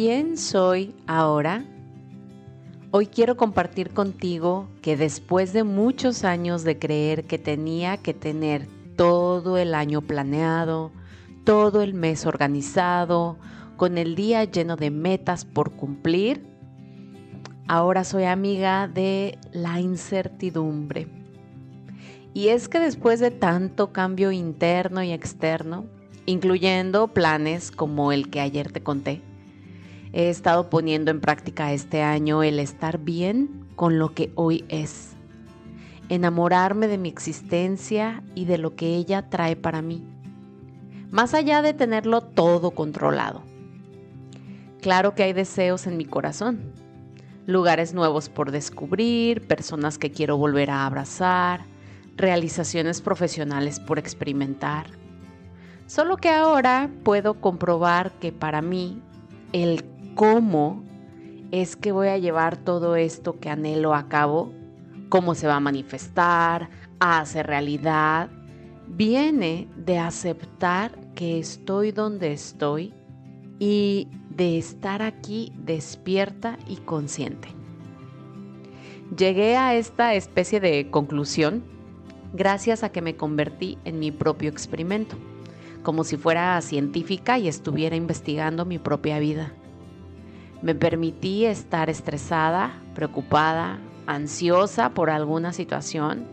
¿Quién soy ahora? Hoy quiero compartir contigo que después de muchos años de creer que tenía que tener todo el año planeado, todo el mes organizado, con el día lleno de metas por cumplir, ahora soy amiga de la incertidumbre. Y es que después de tanto cambio interno y externo, incluyendo planes como el que ayer te conté, He estado poniendo en práctica este año el estar bien con lo que hoy es, enamorarme de mi existencia y de lo que ella trae para mí, más allá de tenerlo todo controlado. Claro que hay deseos en mi corazón, lugares nuevos por descubrir, personas que quiero volver a abrazar, realizaciones profesionales por experimentar. Solo que ahora puedo comprobar que para mí el cómo es que voy a llevar todo esto que anhelo a cabo, cómo se va a manifestar, a hacer realidad, viene de aceptar que estoy donde estoy y de estar aquí despierta y consciente. Llegué a esta especie de conclusión gracias a que me convertí en mi propio experimento, como si fuera científica y estuviera investigando mi propia vida. Me permití estar estresada, preocupada, ansiosa por alguna situación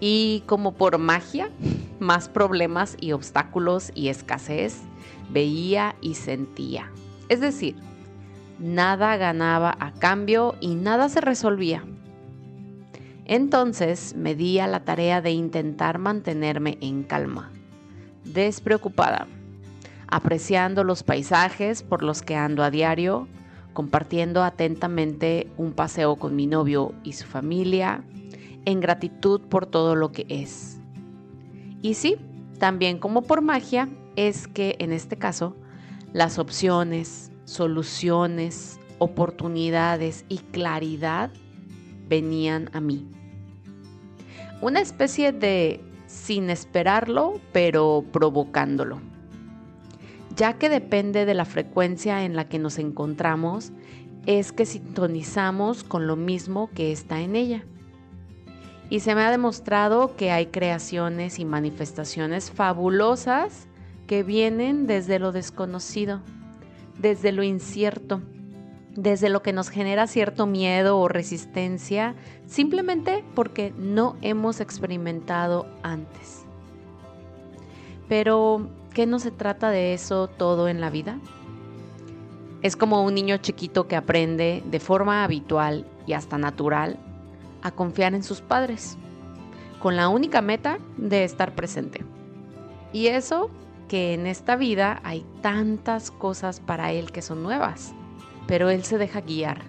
y como por magia, más problemas y obstáculos y escasez veía y sentía. Es decir, nada ganaba a cambio y nada se resolvía. Entonces me di a la tarea de intentar mantenerme en calma, despreocupada, apreciando los paisajes por los que ando a diario, compartiendo atentamente un paseo con mi novio y su familia, en gratitud por todo lo que es. Y sí, también como por magia, es que en este caso las opciones, soluciones, oportunidades y claridad venían a mí. Una especie de sin esperarlo, pero provocándolo ya que depende de la frecuencia en la que nos encontramos, es que sintonizamos con lo mismo que está en ella. Y se me ha demostrado que hay creaciones y manifestaciones fabulosas que vienen desde lo desconocido, desde lo incierto, desde lo que nos genera cierto miedo o resistencia, simplemente porque no hemos experimentado antes. Pero qué no se trata de eso todo en la vida? Es como un niño chiquito que aprende de forma habitual y hasta natural a confiar en sus padres, con la única meta de estar presente. Y eso que en esta vida hay tantas cosas para él que son nuevas, pero él se deja guiar,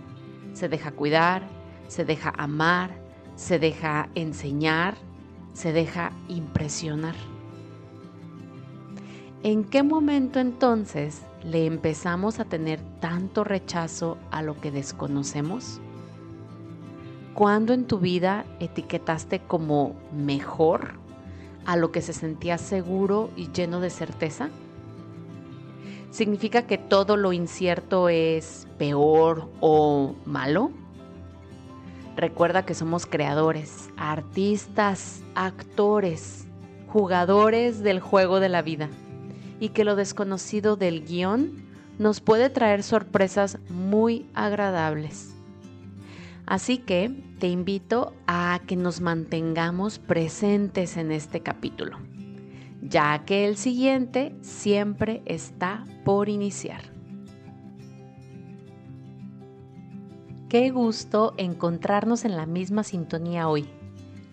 se deja cuidar, se deja amar, se deja enseñar, se deja impresionar. ¿En qué momento entonces le empezamos a tener tanto rechazo a lo que desconocemos? ¿Cuándo en tu vida etiquetaste como mejor a lo que se sentía seguro y lleno de certeza? ¿Significa que todo lo incierto es peor o malo? Recuerda que somos creadores, artistas, actores, jugadores del juego de la vida y que lo desconocido del guion nos puede traer sorpresas muy agradables. Así que te invito a que nos mantengamos presentes en este capítulo, ya que el siguiente siempre está por iniciar. Qué gusto encontrarnos en la misma sintonía hoy,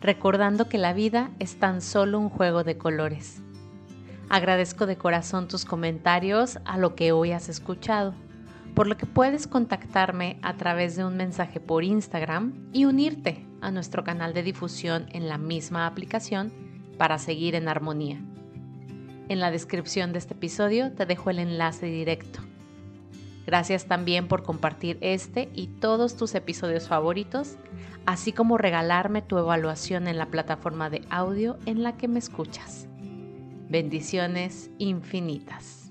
recordando que la vida es tan solo un juego de colores Agradezco de corazón tus comentarios a lo que hoy has escuchado, por lo que puedes contactarme a través de un mensaje por Instagram y unirte a nuestro canal de difusión en la misma aplicación para seguir en armonía. En la descripción de este episodio te dejo el enlace directo. Gracias también por compartir este y todos tus episodios favoritos, así como regalarme tu evaluación en la plataforma de audio en la que me escuchas. Bendiciones infinitas.